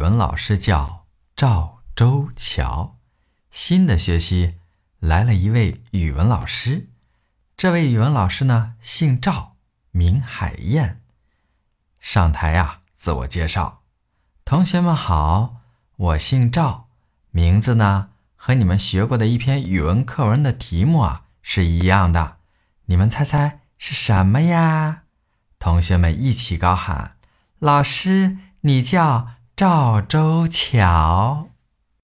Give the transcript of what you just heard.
语文老师叫赵周桥。新的学期来了一位语文老师，这位语文老师呢姓赵，名海燕。上台呀，自我介绍：同学们好，我姓赵，名字呢和你们学过的一篇语文课文的题目啊是一样的。你们猜猜是什么呀？同学们一起高喊：“老师，你叫赵州桥。”